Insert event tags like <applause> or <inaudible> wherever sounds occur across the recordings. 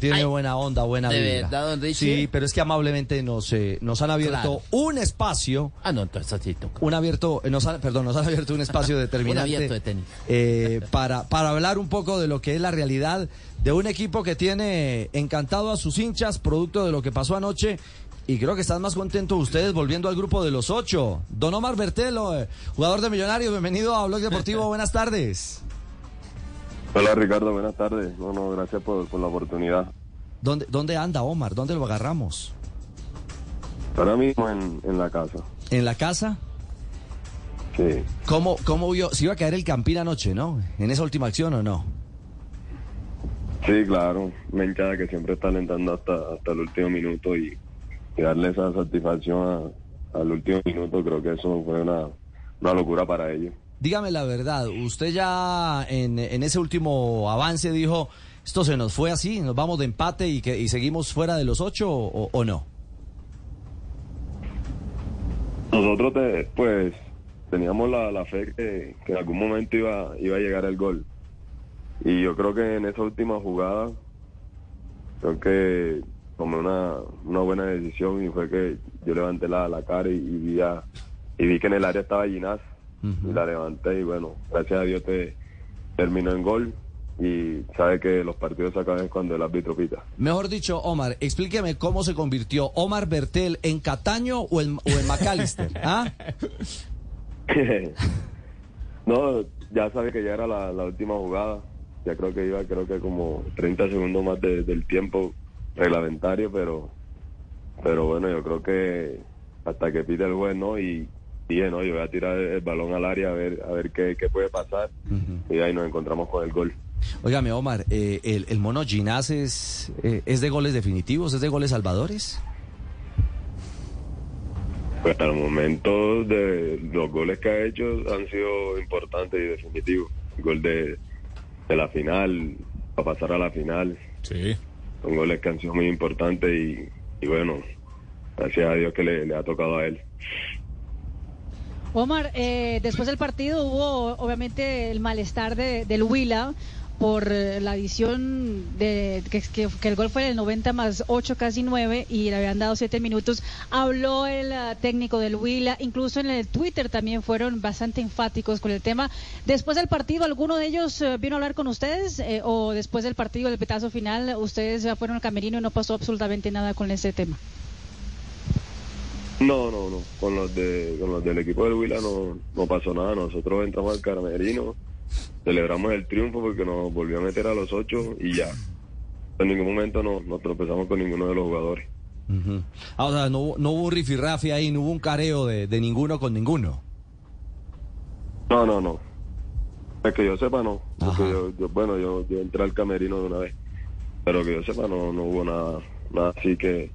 tiene Ay, buena onda, buena ¿de vibra. verdad, don Richie? Sí, pero es que amablemente nos, eh, nos han abierto Claro. un espacio. Ah, no, entonces así toca. Un abierto, eh, nos han- perdón, nos han abierto un espacio <laughs> determinante abierto de tenis. eh, para, para hablar un poco de lo que es la realidad de un equipo que tiene encantado a sus hinchas, producto de lo que pasó anoche. Y creo que están más contentos ustedes volviendo al grupo de los ocho. Don Omar Bertelo, eh, jugador de Millonarios, bienvenido a Blog Deportivo, <laughs> buenas tardes. Hola Ricardo, buenas tardes. No, no, gracias por, por la oportunidad. ¿Dónde, ¿Dónde anda Omar? ¿Dónde lo agarramos? Ahora mismo en, en la casa. ¿En la casa? Sí. ¿Cómo, cómo vio? Se iba a caer el Campín anoche, ¿no? ¿En esa última acción o no? Sí, claro. Una hinchada que siempre está alentando hasta, hasta el último minuto y, y darle esa satisfacción a- al último minuto, creo que eso fue una, una locura para ellos. Dígame la verdad, usted ya en, en ese último avance dijo, esto se nos fue así, nos vamos de empate y, que, y seguimos fuera de los ocho o, no? Nosotros, pues, teníamos la, la fe que, que en algún momento iba, iba a llegar el gol. Y yo creo que en esa última jugada, creo que tomé una, una buena decisión y fue que yo levanté la, la cara y, y vi a- y vi que en el área estaba Ginás y la levanté y bueno, gracias a Dios te terminó en gol y sabe que los partidos se acaban cuando el árbitro pita. Mejor dicho, Omar, explíqueme cómo se convirtió Omar Bertel en Cataño o en, o en McAllister. ¿Ah? <laughs> no, ya sabe que ya era la, la última jugada. Ya creo que iba, creo que como 30 segundos más de- del tiempo reglamentario, pero pero bueno, yo creo que hasta que pide el juez, ¿no? Y dije, no, yo voy a tirar el balón al área a ver a ver qué, qué puede pasar. Y ahí nos encontramos con el gol. Óigame, Omar, eh, el, el mono Ginás es, eh, es de goles definitivos, es de goles salvadores. Pues hasta el momento de los goles que ha hecho han sido importantes y definitivos. El gol de, de la final, para pasar a la final. Sí. Son goles que han sido muy importantes y, y bueno, gracias a Dios que le, le ha tocado a él. Omar, eh, después del partido hubo obviamente el malestar de, del Huila por eh, la visión de que el gol fue el 90 más 8, casi 9, y le habían dado 7 minutos. Habló el ah, técnico del Huila, incluso en el Twitter también fueron bastante enfáticos con el tema. Después del partido, ¿alguno de ellos eh, vino a hablar con ustedes? Eh, ¿O después del partido, del petazo final, ustedes ya fueron al camerino y no pasó absolutamente nada con ese tema? No, no, no. Con los de con los del equipo del Huila no, no pasó nada. Nosotros entramos al Carmerino, celebramos el triunfo porque nos volvió a meter a los ocho y ya. En ningún momento nos, nos tropezamos con ninguno de los jugadores. Ah, o sea, no, hubo- no hubo un rifirrafe ahí, no hubo un careo de, de ninguno con ninguno. No, no, no. Es que yo sepa, no. Yo, yo- bueno, yo, yo entré al camerino de una vez. Pero que yo sepa, no, no hubo nada, nada así que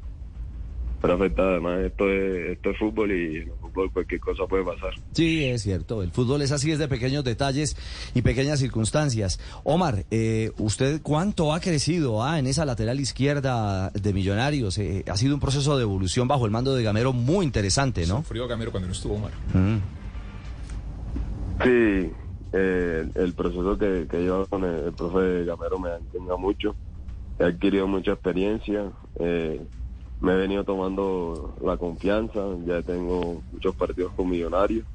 fuera afectada. Además, esto es, esto es fútbol y en el fútbol cualquier cosa puede pasar. Sí, es cierto. El fútbol es así, es de pequeños detalles y pequeñas circunstancias. Omar, eh, ¿usted cuánto ha crecido ah, en esa lateral izquierda de Millonarios? Eh, ha sido un proceso de evolución bajo el mando de Gamero muy interesante, ¿no? Frío Gamero cuando no estuvo Omar. Mm. Sí, eh, el, el proceso que, que lleva con el, el profe Gamero me ha enseñado mucho. He adquirido mucha experiencia. eh, me he venido tomando la confianza. Ya tengo muchos partidos con Millonarios.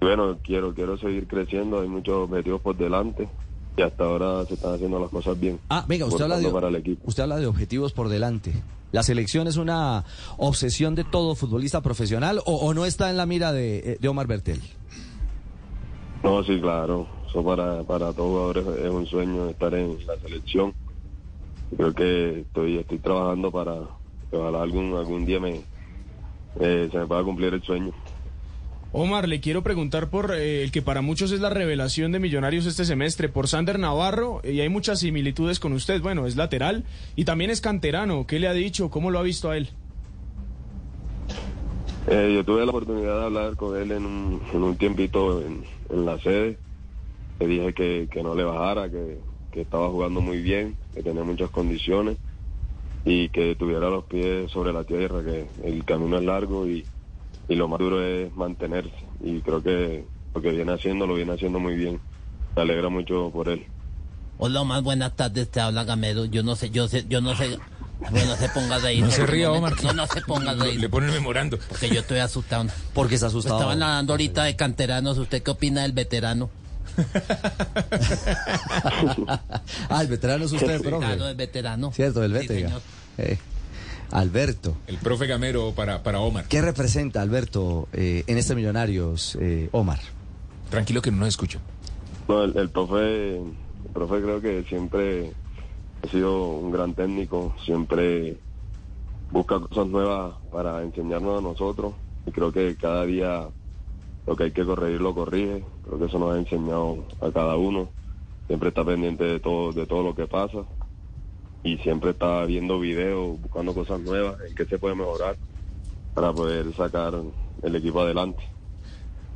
Y bueno, quiero, quiero seguir creciendo. Hay muchos objetivos por delante. Y hasta ahora se están haciendo las cosas bien. Ah, venga, usted habla, de, para el equipo. usted habla de objetivos por delante. ¿La selección es una obsesión de todo futbolista profesional o, o no está en la mira de, de Omar Bertel? No, sí, claro. Eso para, para todos jugadores es un sueño estar en la selección. Creo que estoy, estoy trabajando para ojalá algún, algún día me, eh, se me pueda cumplir el sueño. Omar, le quiero preguntar por eh, el que para muchos es la revelación de Millonarios este semestre, por Sander Navarro, y hay muchas similitudes con usted. Bueno, es lateral y también es canterano. ¿Qué le ha dicho? ¿Cómo lo ha visto a él? Eh, yo tuve la oportunidad de hablar con él en un, en un tiempito en, en la sede. Le dije que, que no le bajara, que, que estaba jugando muy bien, que tenía muchas condiciones y que tuviera los pies sobre la tierra, que el camino es largo y, y lo más duro es mantenerse. Y creo que lo que viene haciendo lo viene haciendo muy bien. Me alegra mucho por él. Hola, Omar, buenas tardes, te habla Gamero. Yo no sé, yo sé, yo no sé. Bueno, se ponga de ahí. No se ría, Omar. No, no se ponga de ahí. Le ponen memorando. Porque yo estoy asustado. Porque está asustado. Estaban hablando ahorita de canteranos. ¿Usted qué opina del veterano? Ah, el veterano es usted, profe. Claro, el veterano. Cierto, el veterano. Eh, Alberto. El profe Gamero para, para Omar. ¿Qué representa Alberto eh, en este Millonarios, eh, Omar? Tranquilo que no nos escucho. No, el, el profe, el profe creo que siempre ha sido un gran técnico, siempre busca cosas nuevas para enseñarnos a nosotros y creo que cada día lo que hay que corregir lo corrige, creo que eso nos ha enseñado a cada uno, siempre está pendiente de todo, de todo lo que pasa y siempre está viendo videos, buscando cosas nuevas, en qué se puede mejorar para poder sacar el equipo adelante.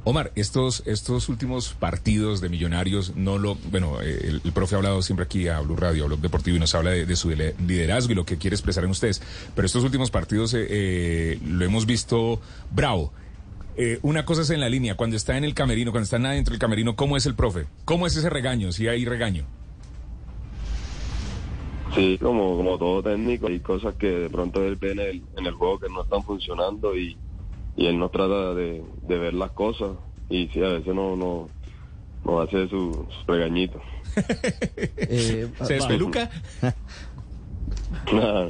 Omar, estos, estos últimos partidos de Millonarios, no lo, bueno, eh, el, el profe ha hablado siempre aquí a Blue Radio, a Blog Deportivo, y nos habla de, de su liderazgo y lo que quiere expresar en ustedes. Pero estos últimos partidos eh, eh, lo hemos visto bravo. Eh, una cosa es en la línea, cuando está en el camerino, cuando está adentro del camerino, ¿cómo es el profe? ¿Cómo es ese regaño? Si hay regaño. Sí, como, como todo técnico, hay cosas que de pronto él ve en el, en el juego que no están funcionando y, y él nos trata de, de ver las cosas y sí, a veces no, no, hace su, su regañito. <laughs> Eh, ¿Se despeluca? <laughs> Nada.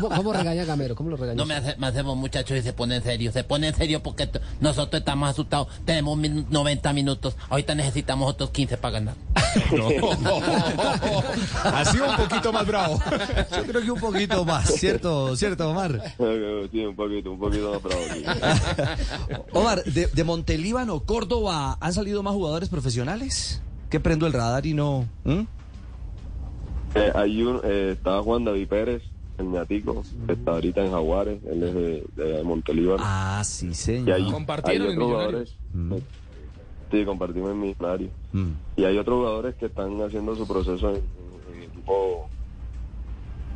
¿Cómo, cómo regaña Gamero? ¿Cómo lo regaña? No me, hace, me hacemos muchachos y se pone en serio. Se pone en serio porque nosotros estamos asustados. Tenemos min- 90 minutos. Ahorita necesitamos otros 15 para ganar. <laughs> No. ha sido un poquito más bravo. yo creo que un poquito más, ¿cierto, cierto Omar? sí, un poquito, un poquito más bravo. sí. <laughs> Omar, de, de Montelíbano, Córdoba, ¿han salido más jugadores profesionales? ¿Qué prendo el radar y no? ¿Mm? Eh, hay un, eh, está Juan David Pérez, el ñatico, que está ahorita en Jaguares, él es de, de Montelíbano. Ah, sí, y señor. hay, Compartieron hay en otros Millonarios. jugadores. Sí, compartimos en Millonarios. Mm. Y hay otros jugadores que están haciendo su proceso en, en, en equipo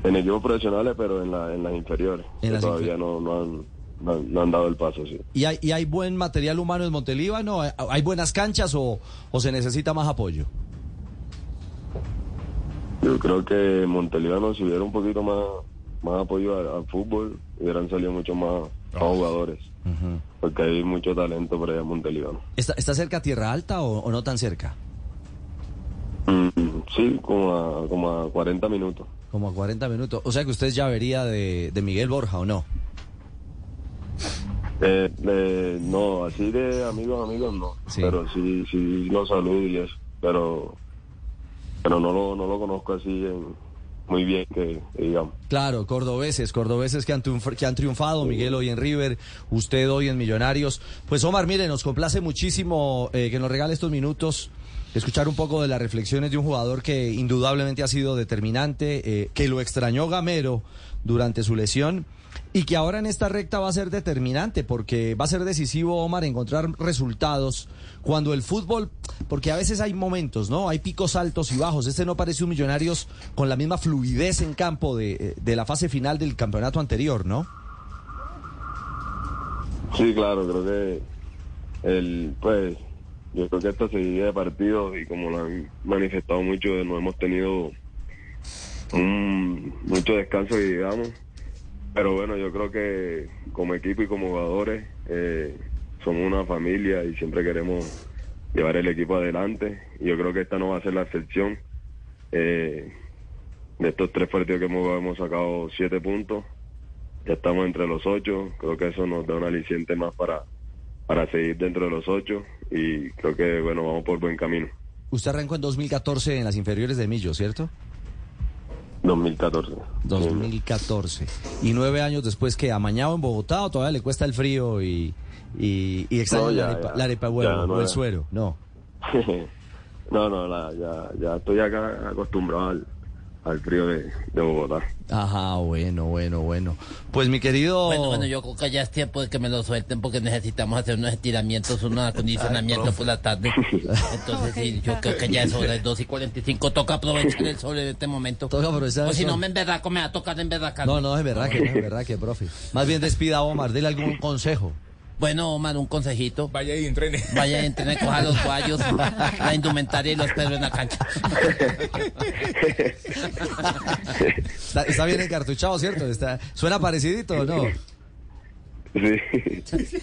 en equipos profesionales, pero en, la, en las inferiores. En las todavía no, no, han, no, han, no han dado el paso, sí. ¿Y hay, y hay buen material humano en Montelíbano? ¿Hay, hay buenas canchas o, o se necesita más apoyo? Yo creo que Montelíbano si hubiera un poquito más, más apoyo al, al fútbol, hubieran salido mucho más, más jugadores. Porque hay mucho talento por allá en Montelíbano. ¿Está, está cerca Tierra Alta o, o no tan cerca? Mm, sí, como a, como a 40 minutos. Como a 40 minutos. O sea que usted ya vería de, de Miguel Borja o no. Eh, eh, no, así de amigos, amigos no. Sí. Pero sí, sí lo saludo y eso. Pero, pero no lo, no lo conozco así en- muy bien que, digamos. Claro, cordobeses, cordobeses que han, que han triunfado, Miguel hoy en River, usted hoy en Millonarios. Pues Omar, mire, nos complace muchísimo eh, que nos regale estos minutos, escuchar un poco de las reflexiones de un jugador que indudablemente ha sido determinante, eh, que lo extrañó Gamero durante su lesión y que ahora en esta recta va a ser determinante porque va a ser decisivo, Omar, encontrar resultados cuando el fútbol, porque a veces hay momentos, ¿no? Hay picos altos y bajos. Este no parece un Millonarios con la misma fluidez en campo de, de la fase final del campeonato anterior, ¿no? Sí, claro, creo que el, pues, yo creo que esta seguida de partidos y como lo han manifestado mucho, no hemos tenido un, mucho descanso, digamos. Pero bueno, yo creo que como equipo y como jugadores eh, somos una familia y siempre queremos llevar el equipo adelante. Y yo creo que esta no va a ser la excepción. Eh, de estos tres partidos que hemos, hemos sacado siete puntos ya estamos entre los ocho, creo que eso nos da un aliciente más para, para seguir dentro de los ocho y creo que bueno, vamos por buen camino. Usted arrancó en 2014 en las inferiores de Millo, ¿cierto? 2014. 2014. Y nueve años después que amañado en Bogotá o todavía le cuesta el frío y, y, y extraña No, ya, la, arepa, la arepa de huevo Ya, o el suero. No. <laughs> no, no, la- ya, ya estoy acá acostumbrado al, al frío de, de Bogotá. Ajá, bueno, bueno, bueno. Pues mi querido... Bueno, bueno, yo creo que ya es tiempo de que me lo suelten porque necesitamos hacer unos estiramientos, unos acondicionamientos por la tarde. <laughs> Entonces, sí, yo creo que ya es hora de 2 y 45. Toca aprovechar el sol en este momento. Toca aprovechar O si no me emberraco, me va a tocar emberracar. No, no, es verdad que no, es verdad que, profe. Más bien despida a Omar, dele algún consejo. Bueno, Omar, un consejito. Vaya y entrene. Vaya y entrene, coja los <laughs> guayos, la indumentaria y los perros en la cancha. Está, <laughs> está bien encartuchado, ¿cierto? Está, suena parecidito, ¿no? Sí.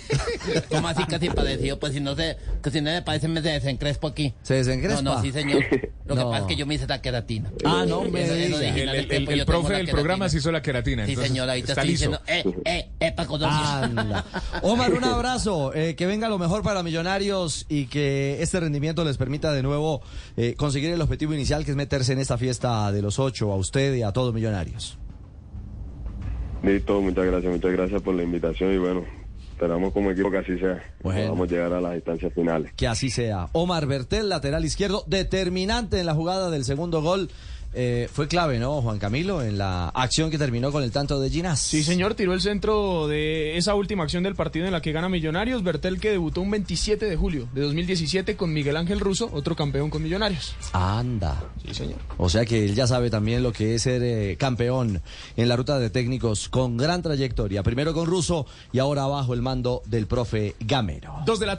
¿Cómo así casi parecido? Pues si no se, que si no me parece me desencrespo aquí. ¿Se desencrespa? No, no, sí señor. Lo que pasa es que yo me hice la queratina. Ah, no me Eso- El, el- tengo profe del programa se hizo la queratina. Sí, señor, ahí te está estoy liso. diciendo, eh, eh, eh, pa' Colombia. Anda. Omar, un abrazo. eh, que venga lo mejor para Millonarios y que este rendimiento les permita de nuevo eh, conseguir el objetivo inicial, que es meterse en esta fiesta de los ocho, a usted y a todos Millonarios. Listo, muchas gracias, muchas gracias por la invitación y bueno, esperamos como equipo que así sea. Bueno. Vamos a llegar a las instancias finales. Que así sea. Omar Bertel, lateral izquierdo, determinante en la jugada del segundo gol. Eh, fue clave, ¿no, Juan Camilo? En la acción que terminó con el tanto de Ginás. Sí, señor, tiró el centro de esa última acción del partido en la que gana Millonarios. Bertel que debutó un 27 de julio de 2017 con Miguel Ángel Russo, otro campeón con Millonarios. Anda. Sí, señor. O sea que él ya sabe también lo que es ser eh, campeón en la ruta de técnicos con gran trayectoria. Primero con Russo y ahora bajo el mando del profe Gamero. Dos de la